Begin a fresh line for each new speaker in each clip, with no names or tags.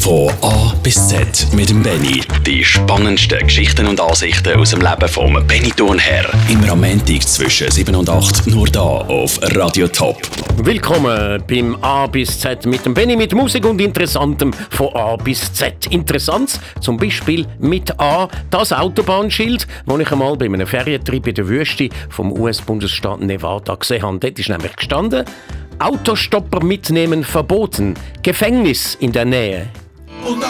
Von A bis Z mit dem Benny. Die spannendsten Geschichten und Ansichten aus dem Leben vom Benny Thurnherr. Am Montag zwischen 7 und 8 nur da auf Radio Top.
Willkommen beim A bis Z mit dem Benny mit Musik und Interessantem von A bis Z. Interessant zum Beispiel mit A das Autobahnschild, das ich einmal bei einem Ferientrip in der Wüste vom US-Bundesstaat Nevada gesehen habe. Dort ist nämlich gestanden, Autostopper mitnehmen verboten, Gefängnis in der Nähe.
Und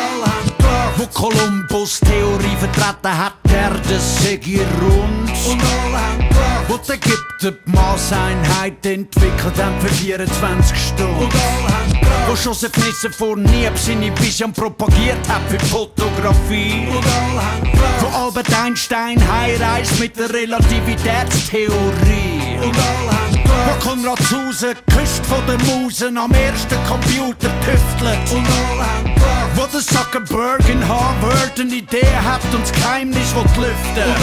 wo Kolumbus Theorie vertreten hat, der das sei rund. Und alle wo die Ägypter die Maßeinheit entwickelt haben für 24 Stunden. Und alle wo Joseph Nissen vor Nieb seine Vision propagiert hat für Fotografie. Und alle wo Albert Einstein heiratet mit der Relativitätstheorie. Und alle wo Konrad Zuse geküsst von den Musen am ersten Computer tüftelt. Und alle haben gedacht, wo der Zuckerberg in Harvard eine Idee hat und das Geheimnis will lüften.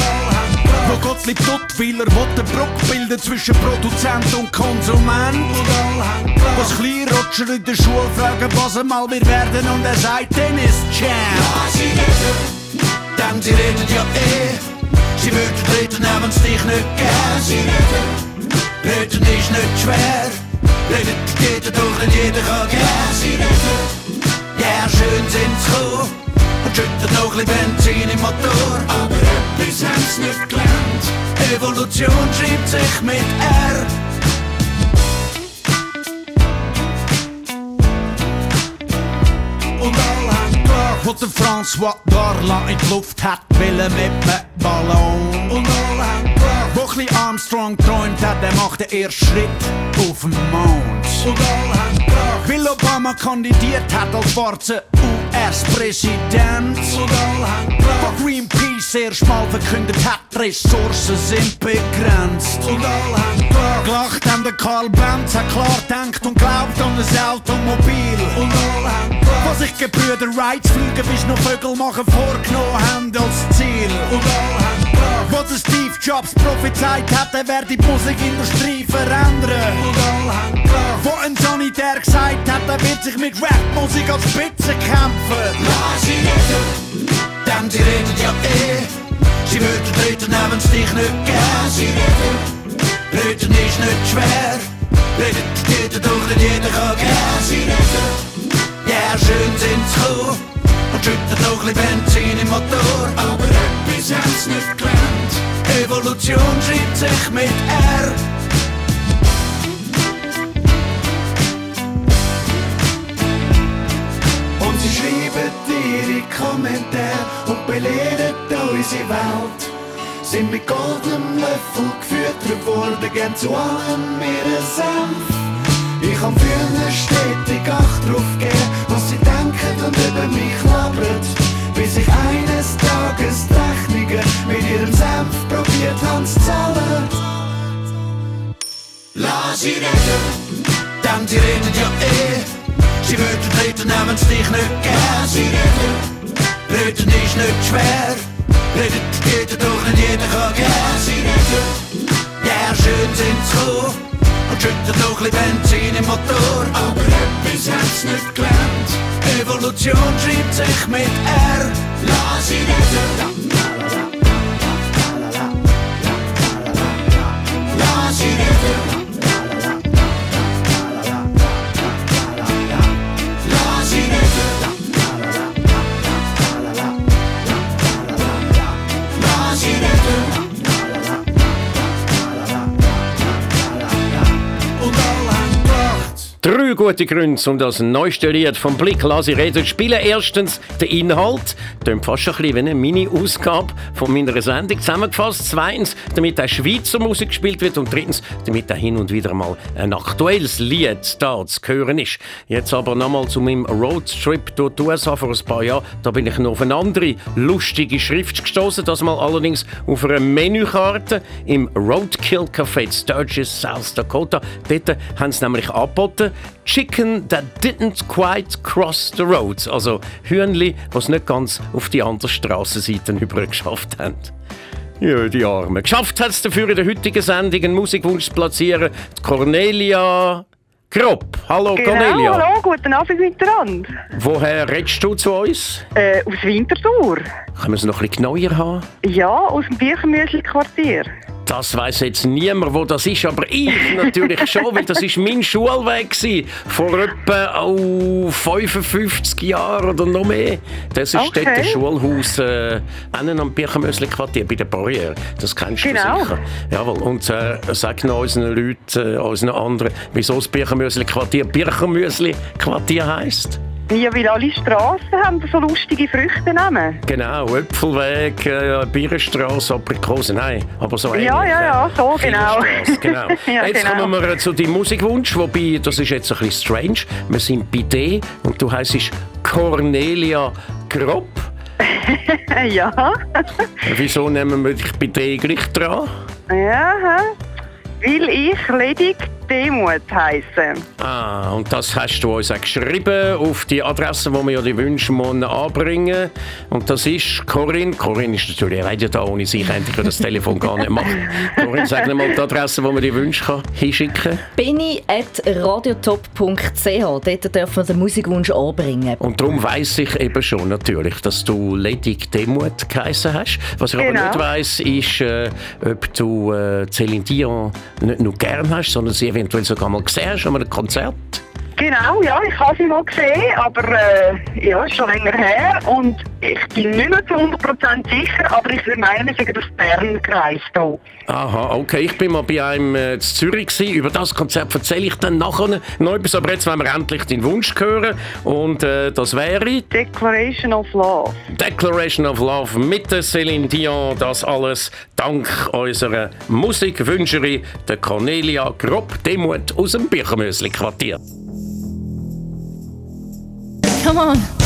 Wo Gottlieb Duttweiler will eine Brücke bilden zwischen Produzent und Konsument. Wo das Kleinrotscher in der Schule fragen, was er mal wir werden und er sagt, dann ist Jam. Ja, sie reden, denn sie reden ja eh. Sie würden reden, haben es dich nicht gern. Sie reden, reden ist nicht schwer. Reden geht doch nicht jeder kann gern. Sie reden, ja, schön sind sie gekommen und schütten noch ein bisschen Benzin im Motor. Aber etwas haben sie nicht gelernt. Evolution schreibt sich mit R. Wo der François Darlan in die Luft hat, will er mit einem Ballon. Und alle haben bisschen Armstrong träumt hat, der macht den ersten Schritt auf dem Mond. Und alle haben gedacht, weil Obama kandidiert hat als schwarzer US-Präsident. Und alle haben gedacht, Greenpeace erst mal verkündet hat, Ressourcen sind begrenzt. Und alle haben gedacht, gelacht haben der Karl Benz, hat klar denkt und glaubt an ein Automobil. Und alle haben gedacht, was sich Gebrüder Wrights fliegen bis noch Vögel machen vorgenommen haben als Ziel. Und alle haben wo der Steve Jobs prophezeit hat, er werde die Musikindustrie verändern. Wo ein Sanitär gesagt hat, er wird sich mit Rapmusik als Spitze kämpfen. Lass denn sie reden ja eh. Sie würden haben es dich nicht gern. Sie reden, reden ist nicht schwer. Reden geht doch nicht jeder kann gern. Sie reden, ja, schön sind sie gekommen und schütten noch ein Benzin im Motor. Aber etwas haben sie nicht gelernt. Evolution schreibt sich mit R. Und sie schreiben ihre Kommentare und belehren unsere Welt. Sind mit goldenem Löffel gefüttert worden, gern zu allem ihren Senf. Ich kann früher stetig Acht drauf geben, was sie denken und über mich labern. Bis ich eines Tages die Rechnungen mit ihrem Senf probiert haben zu. Lass sie reden, denn sie reden ja eh. Sie würden reden, nehmen es dich nicht gern. Sie reden, reden ist nicht schwer. Reden geht doch nicht jeder kann gern. Sie reden, ja schön sind sie gekommen und schütten noch ein Benzin im Motor. Aber etwas sie nicht gelernt. Evolution schreibt sich mit R. Lass sie reden. Lass
gute Gründe, um das neueste Lied vom Blick lasse reden. Spielen erstens den Inhalt, klingt fast ein bisschen wie eine Mini-Ausgabe von meiner Sendung zusammengefasst. Zweitens, damit auch Schweizer Musik gespielt wird. Und drittens, damit auch hin und wieder mal ein aktuelles Lied da zu hören ist. Jetzt aber nochmal zu meinem Roadtrip durch die USA vor ein paar Jahren. Da bin ich noch auf eine andere lustige Schrift gestoßen. Das mal allerdings auf einer Menükarte im Roadkill Café in Sturgis, South Dakota. Dort haben sie nämlich angeboten Chicken that didn't quite cross the road. Also Hühnli, die es nicht ganz auf die andere Strassenseite über geschafft haben. Ja, die Armen. Geschafft hat es dafür in der heutigen Sendung einen Musikwunsch zu platzieren. Die Cornelia Grob. Hallo
Genau,
Cornelia.
hallo, guten Abend miteinander.
Woher redest du zu uns?
Äh, aus Winterthur.
Können wir es noch ein bisschen genauer haben?
Ja, aus dem Birchenmüsli-Quartier.
Das weiß jetzt niemand, wo das ist, aber ich natürlich schon, weil das ist mein Schulweg gewesen, vor etwa oh, 55 Jahren oder noch mehr. Das ist
Okay.
dort das Schulhaus äh, am Birchenmösli-Quartier bei der Barriere. Das kennst
Genau.
du sicher. Jawohl. Und äh, sag noch unseren Leuten, äh, unseren anderen, wieso das Birchenmösli-Quartier Birchenmösli-Quartier heisst.
Ja, weil alle Strassen haben so lustige Früchte nehmen.
Genau, Äpfelweg, äh, Bierenstraße, Aprikosen, nein, aber so ähnlich.
Ja, ja, ja, so, genau.
Genau.
Ja,
Jetzt
genau.
kommen wir zu deinem Musikwunsch, wobei, das ist jetzt ein bisschen strange. Wir sind bei dir und du heisst Cornelia Grob.
ja.
Wieso nehmen wir dich bei dir gleich dran?
ja. Weil ich ledig Demut heisse.
Ah, und das hast du uns auch geschrieben auf die Adresse, wo wir ja die Wünsche morgen anbringen. Und das ist Corinne. Corinne ist natürlich leider da, ohne sich endlich das Telefon gar nicht machen. Corinne, sag mal die Adresse, wo man die Wünsche kann hinschicken kann.
benny.radiotop.ch. Dort dürfen wir den Musikwunsch anbringen.
Und darum weiss ich eben schon natürlich, dass du Ledig Demut geheissen hast. Was ich aber
Genau.
nicht weiss, ist, äh, ob du äh, Céline Dion nicht nur gern hast, sondern sie eventuell sogar mal gesehen an einem Konzert.
Genau, ja, ich habe sie mal gesehen, aber äh, ja, ist schon länger her und ich bin nicht mehr zu 100% sicher, aber ich würde meinen, wir sind aus Bern gereist. hier.
Aha, okay. Ich bin mal bei einem äh, in Zürich gewesen. Über das Konzert erzähle ich dann nachher noch etwas. Aber jetzt wollen wir endlich deinen Wunsch hören. Und äh, das wäre
Declaration of Love.
Declaration of Love mit der Céline Dion. Das alles dank unserer Musikwünscherin, der Cornelia Grob Demut aus dem Birchenmösli-Quartier.
Come on.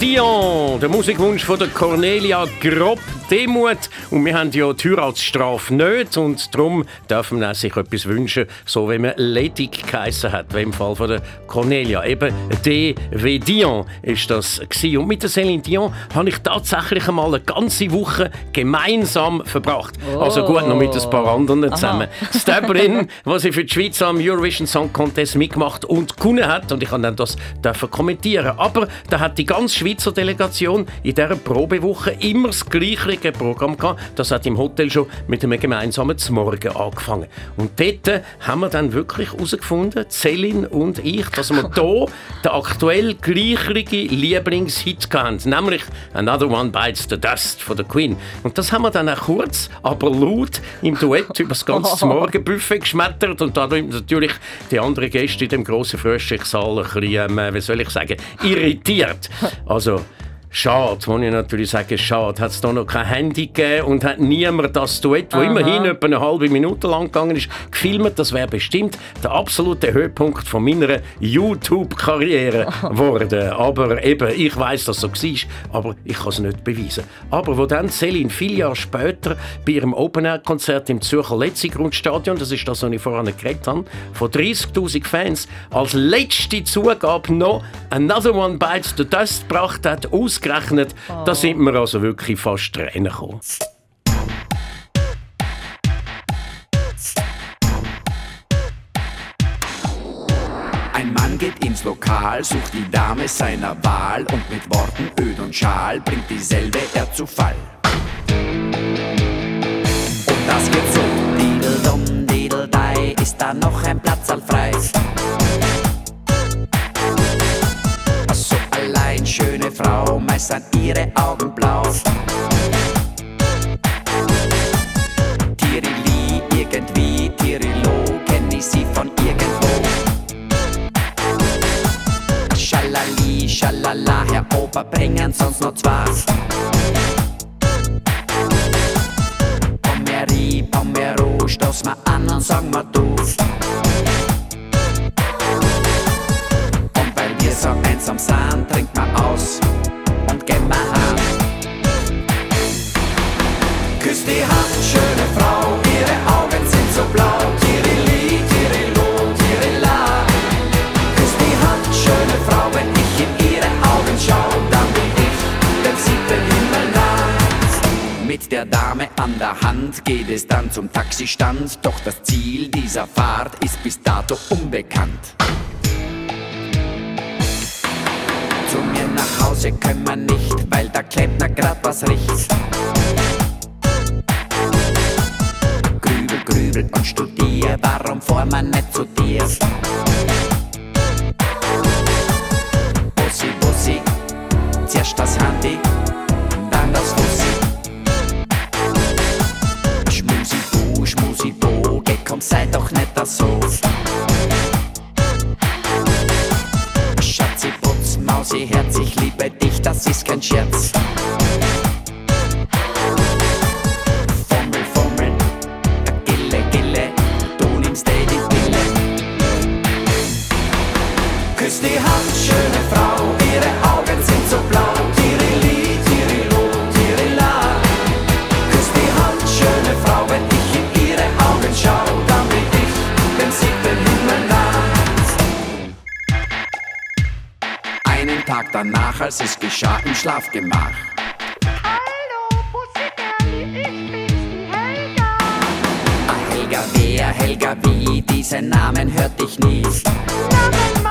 Dion, der Musikwunsch von der Cornelia Grob Demut. Und wir haben ja die Heiratsstrafe nicht und darum darf man sich etwas wünschen, so wie man ledig geheissen hat, wie im Fall von der Cornelia. Eben D. W. Dion ist das gewesen. Und mit der Céline Dion habe ich tatsächlich einmal eine ganze Woche gemeinsam verbracht. Also gut, noch mit ein paar anderen zusammen. Stabberin, was sie für die Schweiz am Eurovision Song Contest mitgemacht und gewonnen hat. Und ich kann dann das dürfen kommentieren. Aber da hat die ganze Schweizer Delegation in dieser Probewoche immer das gleiche Programm gehabt. Das hat im Hotel schon mit einem gemeinsamen Zmorgen angefangen. Und dort haben wir dann wirklich herausgefunden, Céline und ich, dass wir hier den aktuell gleichen Lieblingshit hatten, nämlich Another One Bites the Dust von der Queen. Und das haben wir dann auch kurz, aber laut im Duett über das ganze Morgenbuffet geschmettert und dadurch natürlich die anderen Gäste in dem grossen Frühstückssaal ein bisschen, ähm, wie soll ich sagen, irritiert. Also, Schade, muss ich natürlich sagen, schade. Hat es da noch kein Handy gegeben und hat niemand das Duett, das immerhin etwa eine halbe Minute lang gegangen ist, gefilmt. Das wäre bestimmt der absolute Höhepunkt von meiner YouTube-Karriere geworden. Aber eben, ich weiß, dass so war, aber ich kann es nicht beweisen. Aber wo dann Celine viele Jahre später bei ihrem Open-Air-Konzert im Zürcher Letzigrundstadion, das ist das, was ich vorhin geredet habe, von 30'000 Fans als letzte Zugabe noch «Another One Bites the Dust» gebracht hat, aus ausgerechnet, oh. da sind wir also wirklich fast Tränen gekommen.
Ein Mann geht ins Lokal, sucht die Dame seiner Wahl und mit Worten öd und schal bringt dieselbe er zu Fall. Und das geht so, Didel-Dum, Didel-Dei, ist da noch ein Platz frei? Schöne Frau, meist sind ihre Augen blau. Tirili, irgendwie, Tirilo, kenn ich sie von irgendwo. Schalali, schalala, Herr Opa, bringen sonst noch zwei. Pommerie, Pommero, stoß mal an und sag mal du. Wir so einsam sind, trinkt man aus und gehen wir heim. Küss die Hand, schöne Frau, ihre Augen sind so blau. Tirili, Tirilo, Tirila. Küss die Hand, schöne Frau, wenn ich in ihre Augen schau, dann bin ich den siebten Himmel nah. Mit der Dame an der Hand geht es dann zum Taxistand, doch das Ziel dieser Fahrt ist bis dato unbekannt. Nach Hause können wir nicht, weil der Klempner grad was riecht. Grübel, grübel und studier, warum fahr man nicht zu dir? Bussi, Bussi, zuerst das Handy, dann das Fussi. Schmusi, bu, schmusi, bo, geh komm, sei doch nicht das so. Mausi Herz, ich liebe dich, das ist kein Scherz. Danach, als es geschah im Schlafgemach.
Hallo, Pussyberry, ich bin's, die Helga.
Ah, Helga, wer, Helga, wie, diesen Namen hört ich nie.
Na,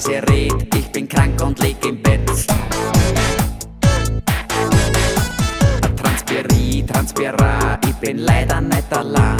leise red? Ich bin krank und leg im Bett. Transpiri, transpira, ich bin leider nicht allein.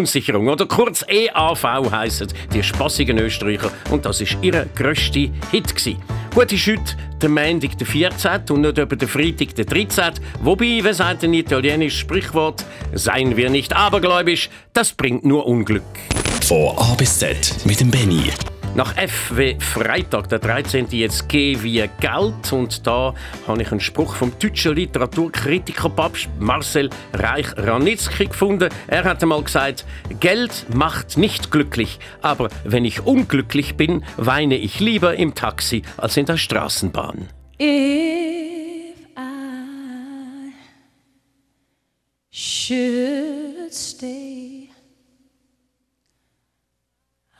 Verunsicherung oder kurz EAV heissen die spassigen Österreicher und das ist ihr grösster Hit gsi. Gut ist heute der Montag der 14. und nicht etwa der Freitag der 13. Wobei, wie sagt ein italienisches Sprichwort, seien wir nicht abergläubisch, das bringt nur Unglück.
Von A bis Z mit dem Benny.
Nach F wie Freitag, der 13. jetzt G wie Geld. Und da habe ich einen Spruch vom deutschen Literaturkritiker Papst Marcel Reich-Ranitzky gefunden. Er hat einmal gesagt, Geld macht nicht glücklich, aber wenn ich unglücklich bin, weine ich lieber im Taxi als in der Straßenbahn.
If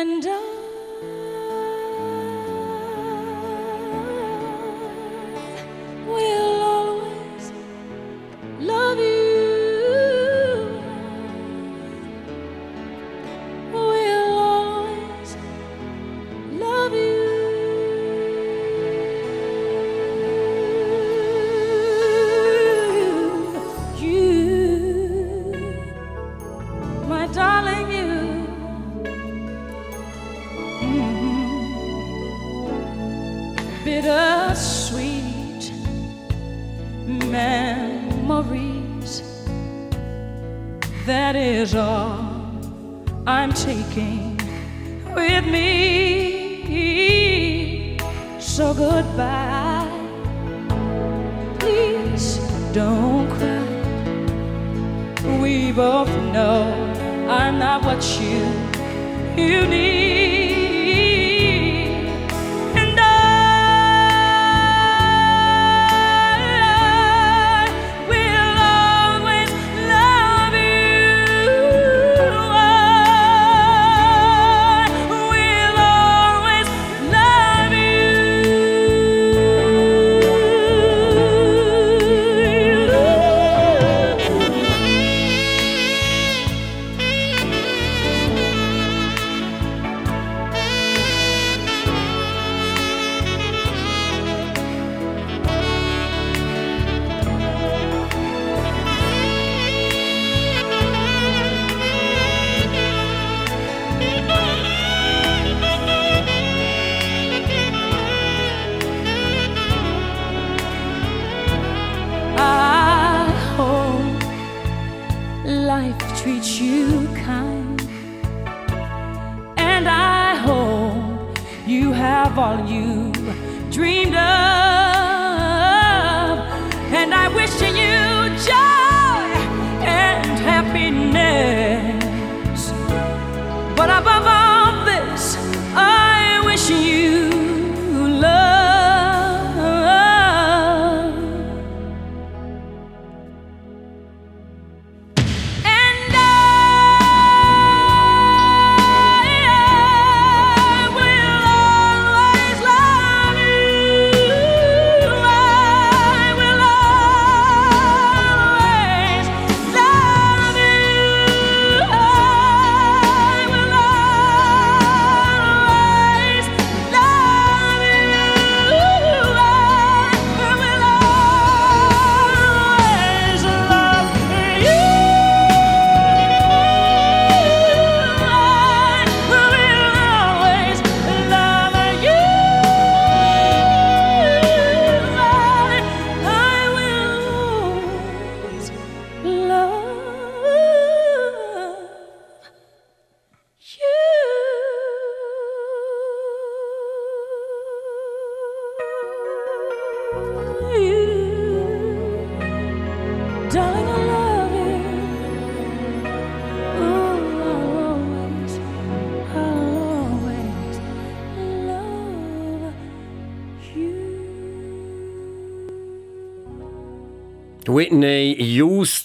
And I both know I'm not what you you need.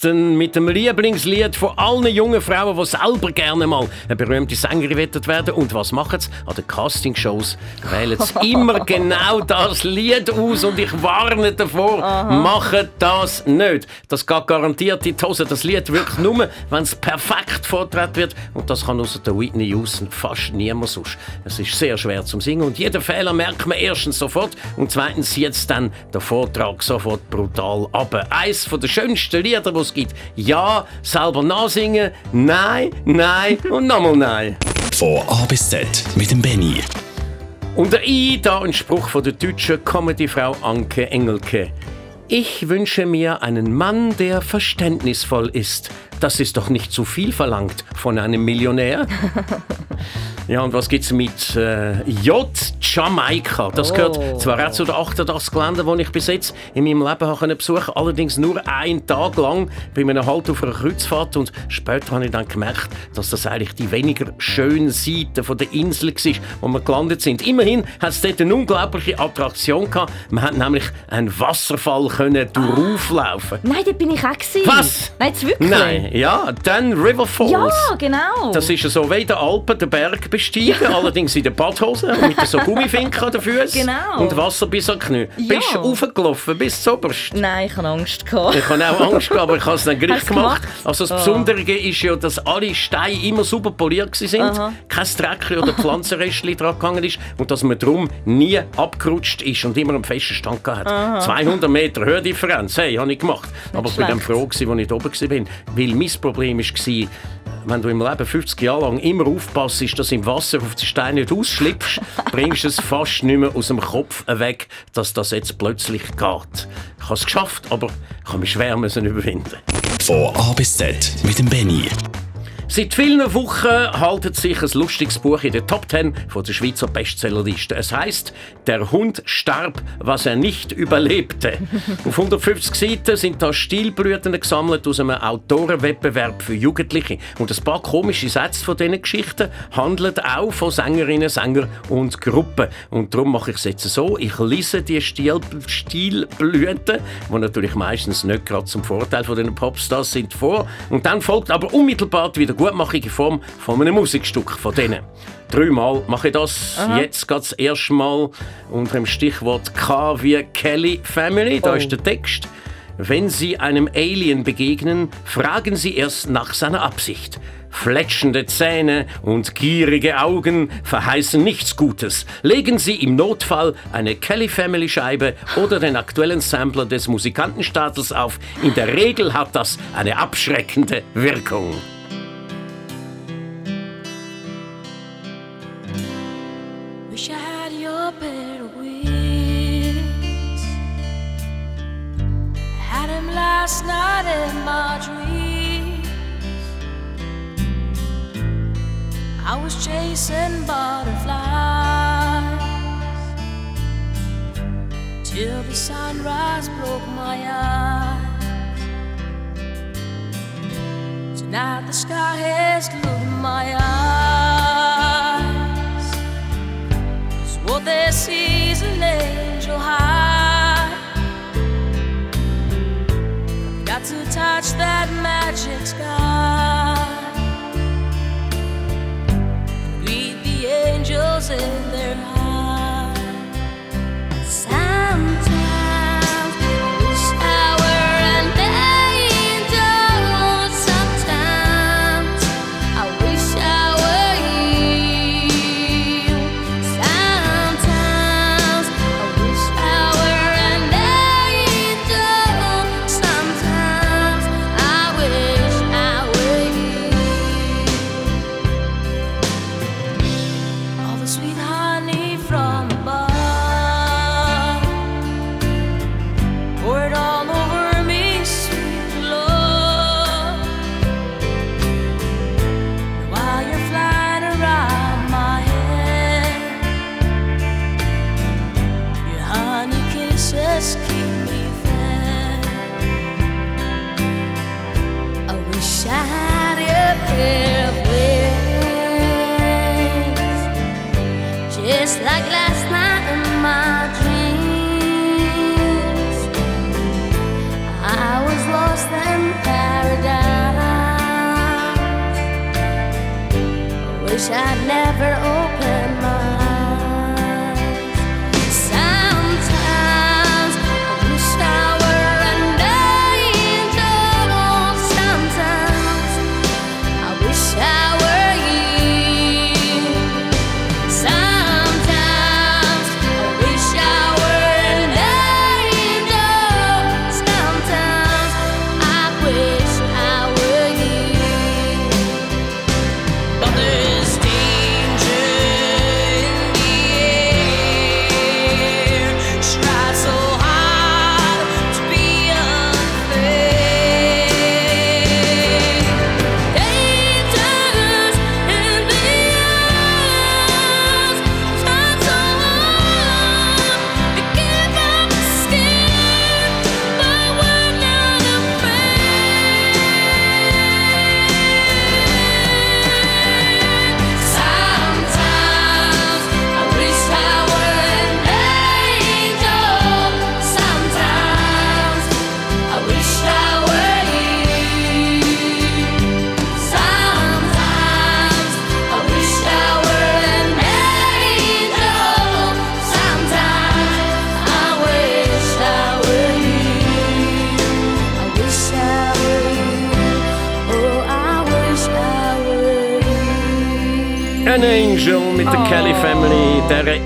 Houston mit dem Lieblingslied von allen jungen Frauen, die selber gerne mal eine berühmte Sängerin werden Und was machen sie? An den Castingshows wählen sie immer genau das Lied aus und ich warne davor, machen das nicht. Das geht garantiert in die Hose. Das Lied wirkt nur, wenn es perfekt vorgetragen wird und das kann außer der Whitney Houston fast niemand sonst. Es ist sehr schwer zum Singen und jeden Fehler merkt man erstens sofort und zweitens jetzt dann der Vortrag sofort brutal ab. Eins von der schönsten Lieder, die es gibt. Ja, selber nachsingen, nein, nein und nochmal nein.
Von A bis Z mit dem Benny.
Und der I, da ein Spruch von der deutschen Comedyfrau Anke Engelke. Ich wünsche mir einen Mann, der verständnisvoll ist. Das ist doch nicht zu viel verlangt von einem Millionär. ja, und was gibt's mit äh, J Jamaika? Das gehört zwar auch zu den 88 Ländern, die ich bis jetzt in meinem Leben habe können besuchen allerdings nur einen Tag lang bei einem Halt auf einer Kreuzfahrt und später habe ich dann gemerkt, dass das eigentlich die weniger schöne Seite von der Insel war, wo wir gelandet sind. Immerhin hat es dort eine unglaubliche Attraktion gehabt. Man hat nämlich einen Wasserfall können durchlaufen.
Nein, da bin ich auch. Gewesen.
Was?
Nein, jetzt wirklich?
Nein, ja, dann River Falls.
Ja, genau.
Das ist ja so wie in den Alpen den Berg besteigen, allerdings in den Badhosen mit so Gummifinken an den Füßen
Genau.
und Wasser bis an Knie.
Ja.
Bist du raufgelaufen bis zu oberst?
Nein, ich hatte Angst. Gehabt.
Ich habe auch Angst, gehabt, aber ich habe es dann gleich gemacht.
gemacht?
Also das
Oh.
Besondere ist ja, dass alle Steine immer super poliert waren,
Aha.
kein Dreckchen oder Pflanzenrestchen dran gegangen ist und dass man darum nie abgerutscht ist und immer einen festen Stand gehabt hat. 200 Meter Höhendifferenz, hey, habe ich gemacht. aber ich bin dann froh, als ich da oben war, weil mein Problem war, wenn du im Leben 50 Jahre lang immer aufpasst, dass du im Wasser auf die Steine nicht ausschlüpfst, bringst du es fast nicht mehr aus dem Kopf weg, dass das jetzt plötzlich geht. Ich habe es geschafft, aber ich habe mich schwer müssen überwinden.
Von A bis Z mit dem Benny.
Seit vielen Wochen haltet sich ein lustiges Buch in der Top 10 von der Schweizer Bestsellerliste. Es heißt Der Hund starb, was er nicht überlebte. Auf 150 Seiten sind da Stilblüten gesammelt aus einem Autorenwettbewerb für Jugendliche. Und ein paar komische Sätze von diesen Geschichten handeln auch von Sängerinnen, Sängern und Gruppen. Und darum mache ich es jetzt so. Ich lese die Stil Stilblüten, die natürlich meistens nicht gerade zum Vorteil von den Popstars sind, vor. Und dann folgt aber unmittelbar die Wiedergutmachung in Form von einem Musikstück von denen. Dreimal mache ich das. Jetzt geht das erste Mal unter dem Stichwort K wie Kelly Family. Da ist der Text. Wenn Sie einem Alien begegnen, fragen Sie erst nach seiner Absicht. Fletschende Zähne und gierige Augen verheißen nichts Gutes. Legen Sie im Notfall eine Kelly Family Scheibe oder den aktuellen Sampler des Musikantenstadels auf. In der Regel hat das eine abschreckende Wirkung.
Last night in my dreams. I was chasing butterflies till the sunrise broke my eyes. Tonight the sky has glued my eyes. 'Cause what they see is an angel high. To touch that magic sky. Greet the angels in their eyes. Sometimes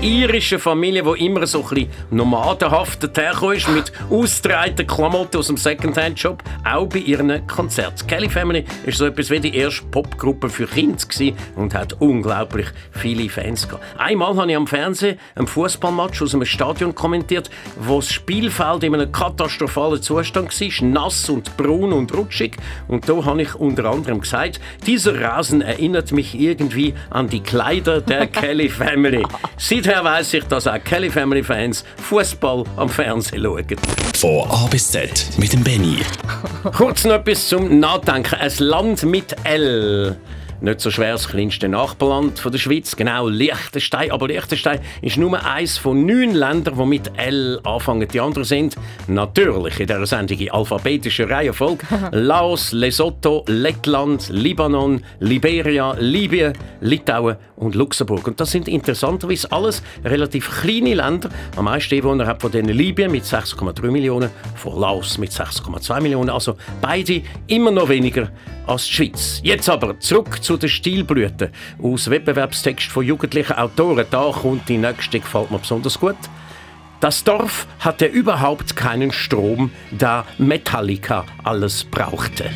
irischen Familie, die immer so ein bisschen nomadenhaft ist, mit ausgetragenen Klamotten aus dem Secondhand-Shop, auch bei ihren Konzerten. Kelly Family ist so etwas wie die erste Popgruppe für Kinder gewesen und hat unglaublich viele Fans gehabt. Einmal habe ich am Fernsehen einen Fußballmatch aus einem Stadion kommentiert, wo das Spielfeld in einem katastrophalen Zustand war, nass und braun und rutschig. Und da habe ich unter anderem gesagt, dieser Rasen erinnert mich irgendwie an die Kleider der Kelly Family. Seither weiß ich, dass auch Kelly Family Fans Fußball am Fernsehen schauen.
Von A bis Z mit dem Benny.
Kurz noch etwas zum Nachdenken. Ein Land mit L. Nicht so schwer das kleinste Nachbarland von der Schweiz, genau Liechtenstein. Aber Liechtenstein ist nur eines von neun Ländern, die mit L anfangen. Die anderen sind natürlich in dieser Sendung in alphabetischer Reihenfolge Laos, Lesotho, Lettland, Libanon, Liberia, Libyen, Litauen und Luxemburg. Und das sind interessanterweise alles relativ kleine Länder. Am meisten Einwohner hat von denen Libyen mit 6,3 Millionen, von Laos mit 6,2 Millionen. Also beide immer noch weniger als die Schweiz. Jetzt aber zurück zu den Stilblüten. Aus Wettbewerbstext von jugendlichen Autoren. Da kommt die nächste, gefällt mir besonders gut. Das Dorf hatte überhaupt keinen Strom, da Metallica alles brauchte.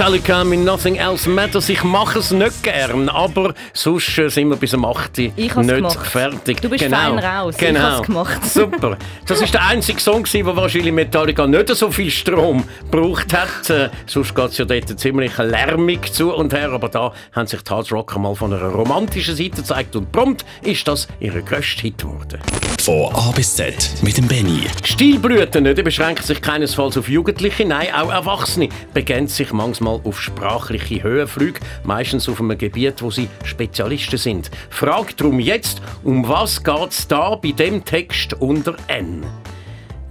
Metallica mit Nothing Else Matters. Ich mache es nicht gern, aber sonst sind wir bis am 8.
Ich
nicht
gemacht.
fertig.
Du bist fein raus. Ich
Genau.
hab's gemacht.
Super. Das ist der einzige Song, wo wahrscheinlich Metallica nicht so viel Strom gebraucht hat. Äh, sonst geht es ja dort ziemlich lärmig zu und her, aber da haben sich die Hard Rocker mal von einer romantischen Seite gezeigt und prompt ist das ihre grösste Hit geworden.
Von A bis Z mit dem Benny.
Stilblüten die beschränken sich keinesfalls auf Jugendliche, nein, auch Erwachsene begeben sich manchmal auf sprachliche Höhenflüge, meistens auf einem Gebiet, wo sie Spezialisten sind. Fragt darum jetzt, um was geht's da bei dem Text unter N?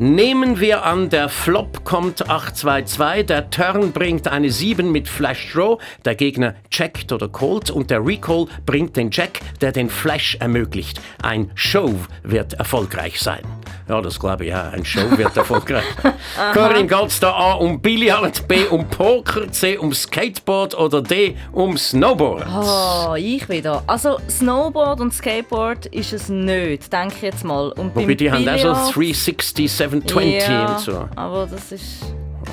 Nehmen wir an, der Flop kommt 8-2-2, der Turn bringt eine 7 mit Flash Draw, der Gegner checkt oder callt und der Recall bringt den Jack, der den Flash ermöglicht. Ein Show wird erfolgreich sein. Ja, das glaube ich ja, ein Show wird erfolgreich. Corinne, geht's da A um Billard, B um Poker, C um Skateboard oder D um Snowboard?
Oh, ich wieder. Also Snowboard und Skateboard ist es nicht, denke ich jetzt mal. Und
Wobei die haben auch so
Billard-
360, 720
ja,
und so.
aber das ist...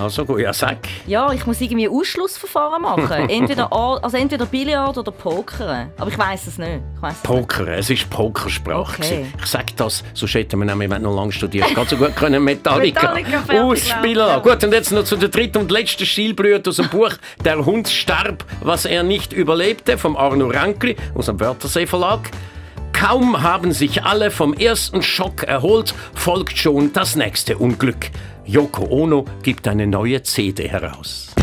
Also gut, ja, sag.
Ja, ich muss irgendwie Ausschlussverfahren machen. Entweder, also entweder Billard oder Poker. Aber ich weiß es nicht. Ich weiss es nicht.
Poker, es ist Pokersprache.
Okay.
Ich sage das, sonst hätten wir nämlich noch lange studiert. Ganz so gut können Metallica,
Metallica
ausspielen lassen. Gut, und jetzt noch zu der dritten und letzten Stilbrühe aus dem Buch «Der Hund starb, was er nicht überlebte» vom Arno Rankli aus dem Wörthersee Verlag. Kaum haben sich alle vom ersten Schock erholt, folgt schon das nächste Unglück. Yoko Ono gibt eine neue CD heraus.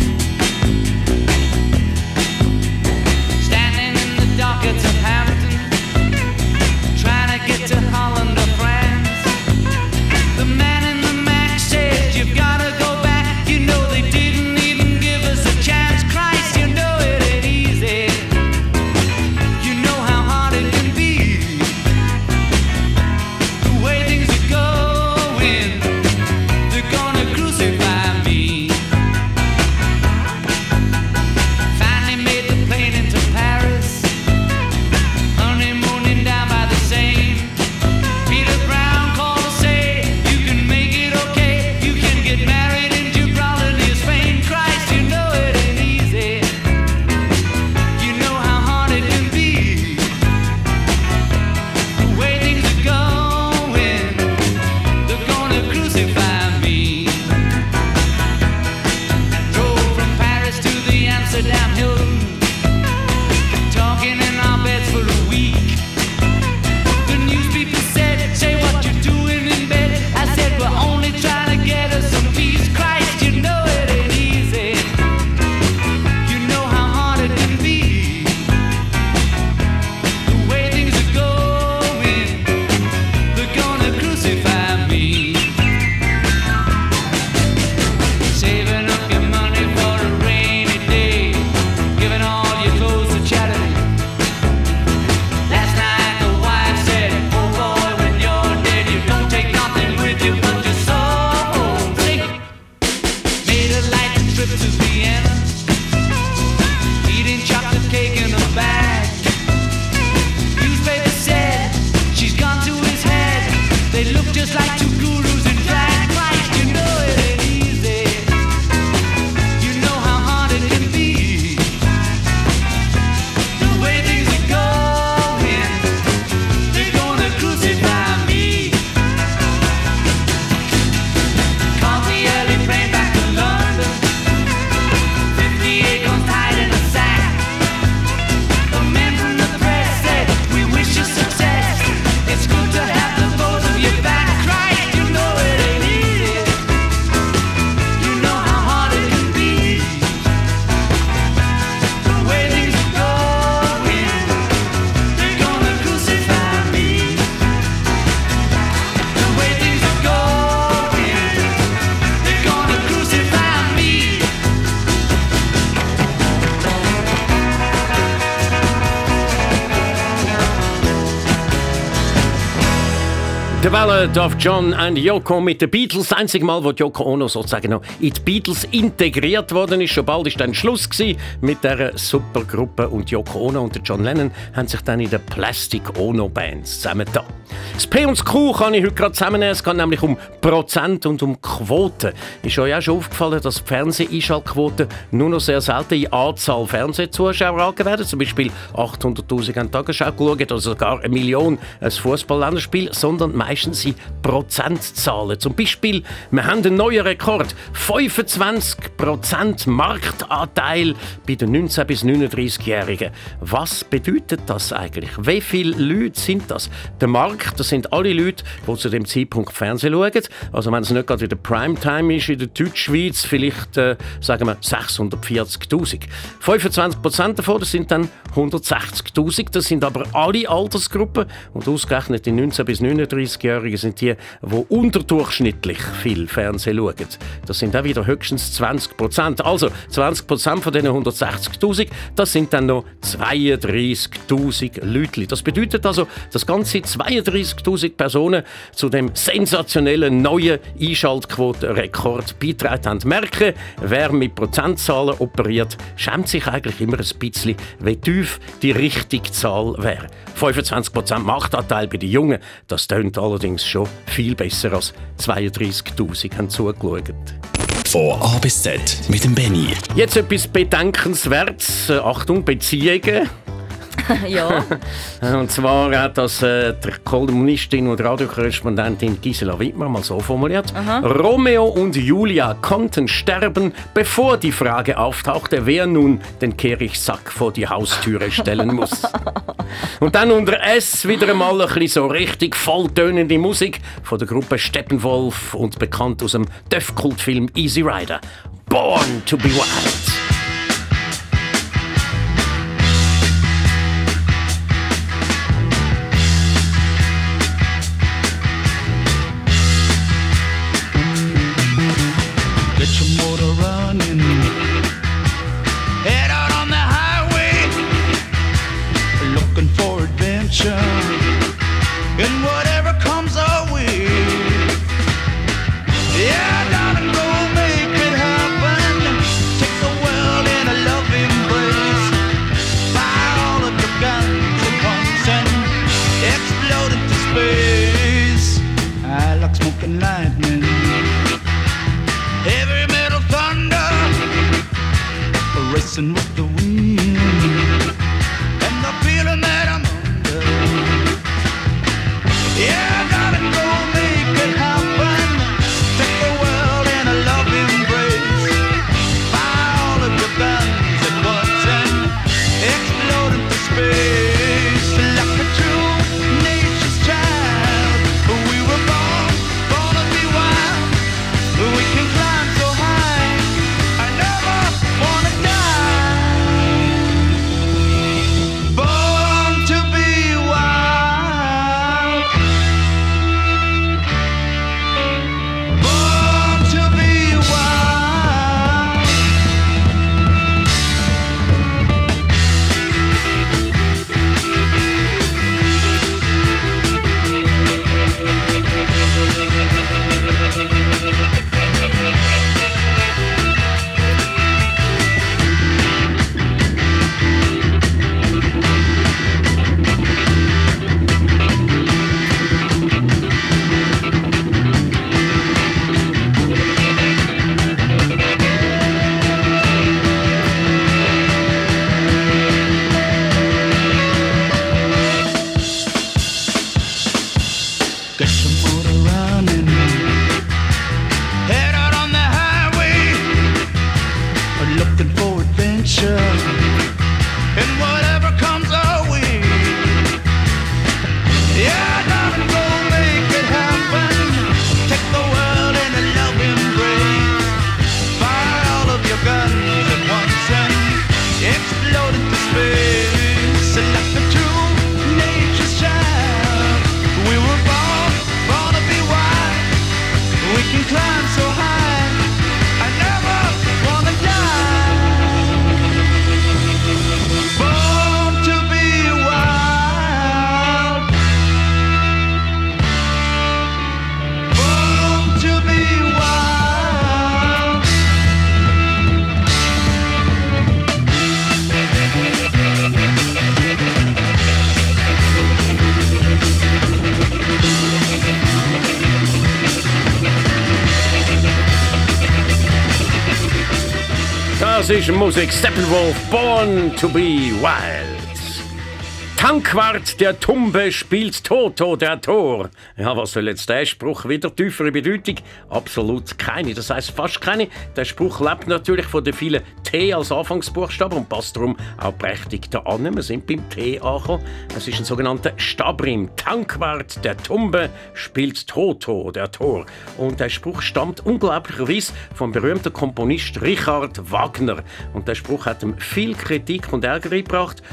Ballad of John and Yoko mit den Beatles. Das einzige Mal, wo Yoko Ono sozusagen noch in die Beatles integriert worden ist. Schon bald ist dann Schluss gewesen mit dieser Supergruppe und Yoko Ono und der John Lennon haben sich dann in der Plastic Ono Bands zusammengetan. Das P und das Q kann ich heute gerade zusammennehmen. Es geht nämlich um Prozent und um Quoten. Ist euch auch schon aufgefallen, dass die Fernseh-Einschaltquoten nur noch sehr selten in Anzahl Fernsehzuschauer angegeben werden? Zum Beispiel 800'000 an Tagesschau geschaut oder sogar eine Million ein Fußball-Länderspiel, sondern meistens in Prozentzahlen. Zum Beispiel, wir haben einen neuen Rekord. 25% Marktanteil bei den 19- bis 39-Jährigen. Was bedeutet das eigentlich? Wie viele Leute sind das? Der Markt, das sind alle Leute, die zu dem Zeitpunkt Fernsehen schauen. Also wenn es nicht gerade in der Primetime ist, in der Deutschschweiz, vielleicht, äh, sagen wir, 640'000. 25% davon, das sind dann 160'000. Das sind aber alle Altersgruppen und ausgerechnet die 19- bis 39-Jährigen sind die, die unterdurchschnittlich viel Fernsehen schauen. Das sind auch wieder höchstens 20%. Also 20% von diesen 160'000, das sind dann noch 32'000 Leute. Das bedeutet also, dass ganze 32'000 Personen zu dem sensationellen neuen Einschaltquotenrekord beitragen haben. Merken, wer mit Prozentzahlen operiert, schämt sich eigentlich immer ein bisschen, wie tief die richtige Zahl wäre. 25% Marktanteil bei den Jungen, das tönt allerdings schon viel besser als 32'000 haben zugeschaut.
Von A bis Z mit dem Benny.
Jetzt etwas Bedenkenswertes. Äh, Achtung, Beziehungen.
ja.
Und zwar hat das äh, die Kolumnistin und Radiokorrespondentin Gisela Wittmer mal so formuliert. Romeo und Julia konnten sterben, bevor die Frage auftauchte, wer nun den Kehrichsack vor die Haustüre stellen muss. und dann unter S wieder einmal ein bisschen so richtig volltönende Musik von der Gruppe Steppenwolf und bekannt aus dem Döff-Kultfilm Easy Rider. Born to be Wild.
Adventure. And whatever comes our way. Yeah, darling, go make it happen. Take the world in a loving embrace. Fire all of your guns at once and explode into space. I like smoking lightning. Heavy metal thunder Racing with the wind
Das ist Musik Steppenwolf, Born to be Wild. Tankwart der Tumbe spielt Toto der Tor. Ja, was soll jetzt der Spruch wieder tiefere Bedeutung? Absolut keine, das heißt fast keine. Der Spruch lebt natürlich von den vielen T als Anfangsbuchstaben und passt darum auch prächtig da an. Wir sind beim T angekommen. Es ist ein sogenannter Stabrim. Tankwart der Tumbe spielt Toto der Tor. Und der Spruch stammt unglaublicherweise vom berühmten Komponist Richard Wagner. Und der Spruch hat ihm viel Kritik und Ärger gebracht.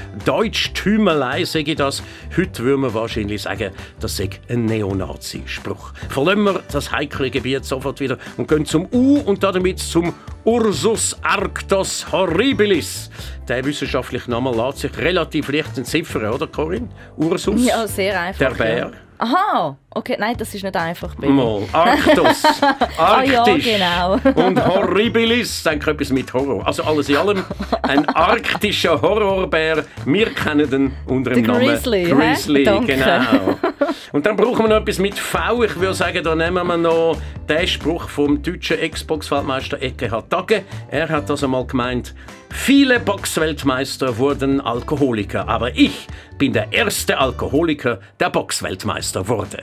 Deutschtümelei sage ich das. Heute würde man wahrscheinlich sagen, das sei ein Neonazi-Spruch. Verlassen wir das heikle Gebiet sofort wieder und gehen zum U und damit zum Ursus Arctos horribilis. Der wissenschaftliche Name lässt sich relativ leicht entziffern, oder Corinne? Ursus?
Ja, sehr einfach.
Der Bär.
Ja. Aha, okay, nein, das ist nicht einfach. Baby.
Mal. Arctos.
Ah ja,
Arktisch.
genau.
Und Horribilis, denke etwas mit Horror. Also alles in allem ein arktischer Horrorbär. Wir kennen den unter dem Namen
Grizzly?
Grizzly. Genau. Und dann brauchen wir noch etwas mit V. Ich würde sagen, da nehmen wir noch den Spruch vom deutschen Ex-Box-Weltmeister Eckehard Dagge. Er hat das einmal gemeint. Viele Boxweltmeister wurden Alkoholiker, aber ich bin der erste Alkoholiker, der Boxweltmeister wurde.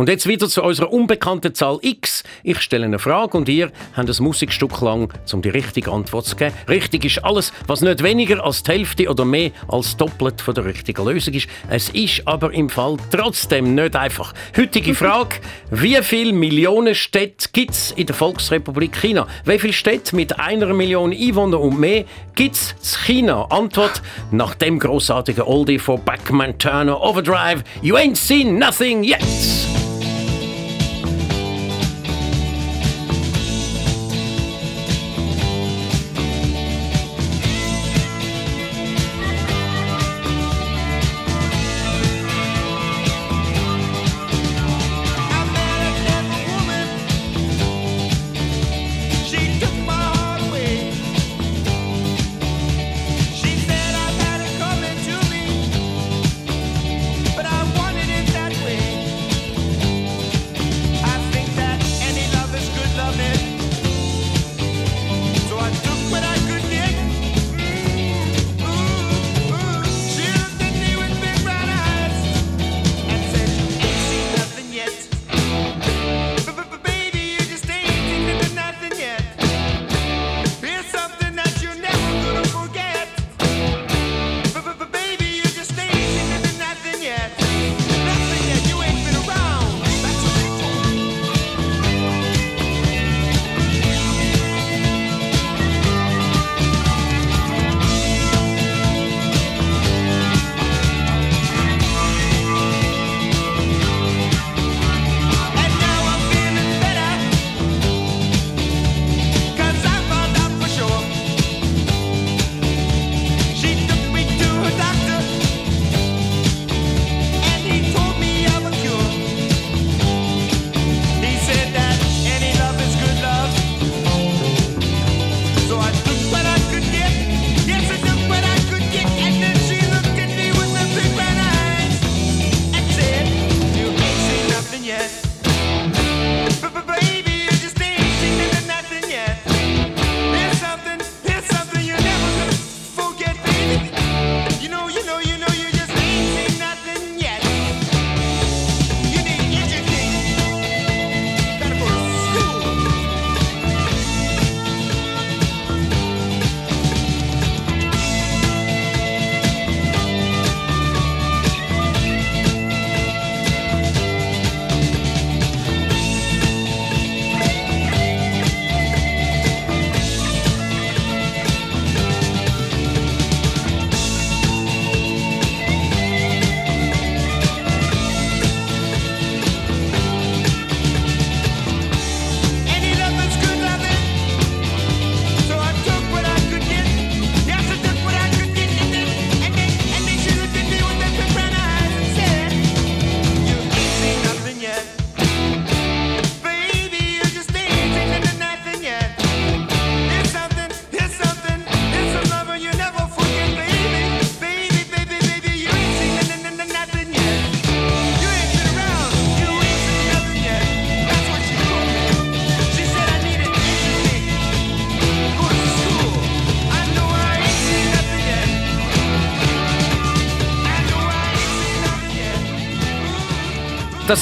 Und jetzt wieder zu unserer unbekannten Zahl X. Ich stelle eine Frage und ihr habt ein Musikstück lang, um die richtige Antwort zu geben. Richtig ist alles, was nicht weniger als die Hälfte oder mehr als doppelt von der richtigen Lösung ist. Es ist aber im Fall trotzdem nicht einfach. Heutige Frage: Wie viele Millionen Städte gibt es in der Volksrepublik China? Wie viele Städte mit einer Million Einwohnern und mehr gibt es in China? Antwort nach dem großartigen Oldie von Backman Turner Overdrive. You ain't seen nothing yet.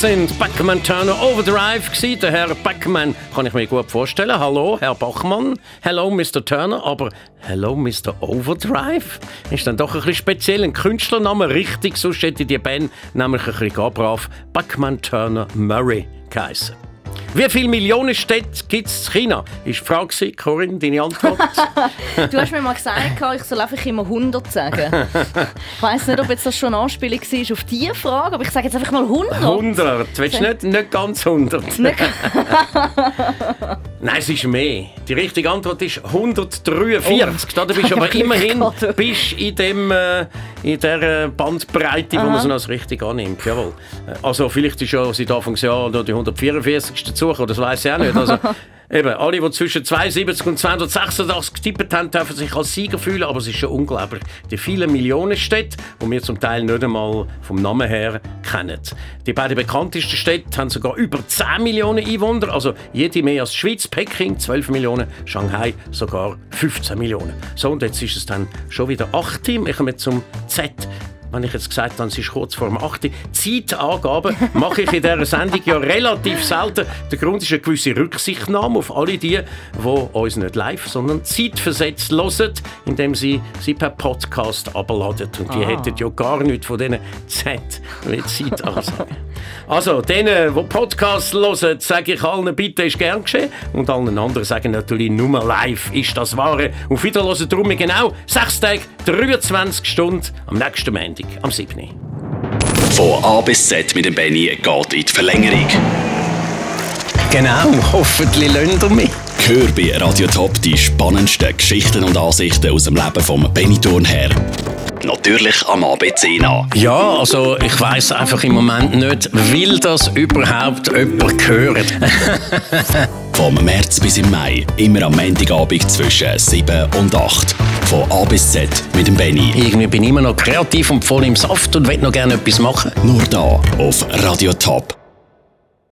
Das sind Backman Turner Overdrive gewesen. Der Herr Backman kann ich mir gut vorstellen. Hallo, Herr Bachmann. Hello, Mr. Turner. Aber Hello, Mr. Overdrive? Ist dann doch ein bisschen speziell. Ein Künstlername, richtig. Sonst hätte die Band nämlich ein bisschen gar brav Backman Turner Murray geheißen. Wie viele Millionen Städte gibt es in China? Ist die Frage. Corinne, deine Antwort?
Du hast mir mal gesagt, ich soll einfach immer 100 sagen. Ich weiss nicht, ob jetzt das schon eine Anspielung war auf diese Frage, aber ich sage jetzt einfach mal 100.
100. Willst du nicht, nicht ganz 100? Nein, es ist mehr. Die richtige Antwort ist 143. Da bist du aber
Glück
immerhin bist in, dem, äh, in der Bandbreite, wo man
Aha.
es als richtig annimmt. Jawohl. Äh, Also vielleicht ist ja seit Anfangsjahr noch die 144. dazu, das weiß ich auch nicht. Also, Eben, alle, die zwischen 72 und 286 getippt haben, dürfen sich als Sieger fühlen, aber es ist schon unglaublich. Die vielen Millionen Städte, die wir zum Teil nicht einmal vom Namen her kennen. Die beiden bekanntesten Städte haben sogar über 10 Millionen Einwohner, also jede mehr als die Schweiz, Peking 12 Millionen, Shanghai sogar 15 Millionen. So, und jetzt ist es dann schon wieder 8 Team. Ich komme zum Z. wenn ich jetzt gesagt habe, es ist kurz vor dem 8. Zeitangaben mache ich in dieser Sendung ja relativ selten. Der Grund ist eine gewisse Rücksichtnahme auf alle die, die uns nicht live, sondern zeitversetzt hören, indem sie sie per Podcast abladen. Und die
Ah.
hätten ja gar nichts von diesen Z wie Zeitansagen. Also, denen, die Podcasts hören, sage ich allen, bitte ist gern geschehen. Und allen anderen sagen natürlich nur live ist das Wahre. Auf Wiederhören drum genau 6 Tage, 23 Stunden am nächsten Montag, am 7.
Von A bis Z mit dem Benny geht in die Verlängerung.
Genau, hoffentlich lernt ihr mich.
Hör bei Radio Top die spannendsten Geschichten und Ansichten aus dem Leben vom Benny Thurnherr. Natürlich am ABC nach.
Ja, also ich weiß einfach im Moment nicht, will das überhaupt jemand hören?
Vom März bis im Mai, immer am Montagabend zwischen 7 und 8. Von A bis Z mit dem Benny.
Irgendwie bin ich immer noch kreativ und voll im Saft und will noch gerne etwas machen.
Nur da auf Radio Top.